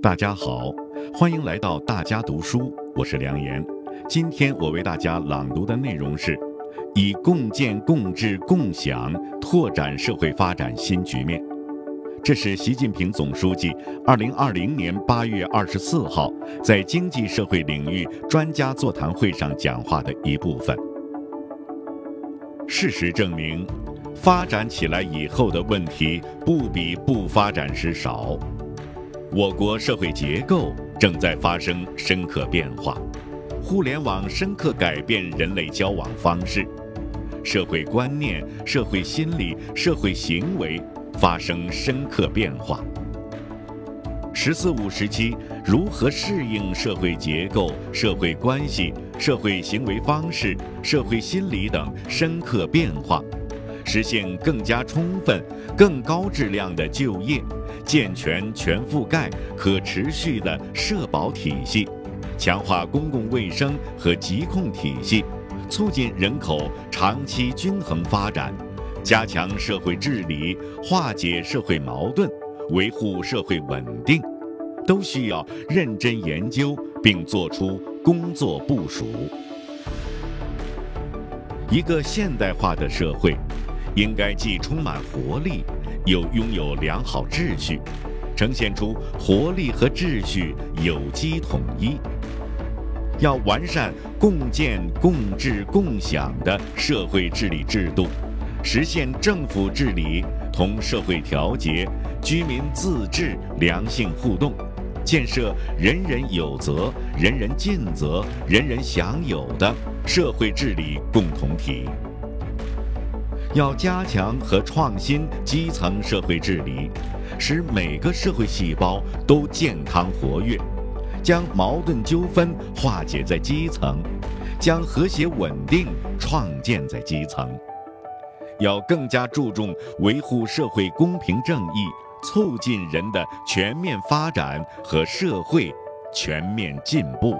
大家好，欢迎来到大家读书，我是梁岩。今天我为大家朗读的内容是：以共建、共治、共享拓展社会发展新局面。这是习近平总书记二零二零年八月二十四号在经济社会领域专家座谈会上讲话的一部分。事实证明，发展起来以后的问题不比不发展时少。我国社会结构正在发生深刻变化，互联网深刻改变人类交往方式，社会观念、社会心理、社会行为发生深刻变化。“十四五”时期如何适应社会结构、社会关系、社会行为方式、社会心理等深刻变化？实现更加充分、更高质量的就业，健全全覆盖、可持续的社保体系，强化公共卫生和疾控体系，促进人口长期均衡发展，加强社会治理，化解社会矛盾，维护社会稳定，都需要认真研究并作出工作部署。一个现代化的社会。应该既充满活力，又拥有良好秩序，呈现出活力和秩序有机统一。要完善共建、共治、共享的社会治理制度，实现政府治理同社会调节、居民自治良性互动，建设人人有责、人人尽责、人人享有的社会治理共同体。要加强和创新基层社会治理，使每个社会细胞都健康活跃，将矛盾纠纷化解在基层，将和谐稳定创建在基层。要更加注重维护社会公平正义，促进人的全面发展和社会全面进步。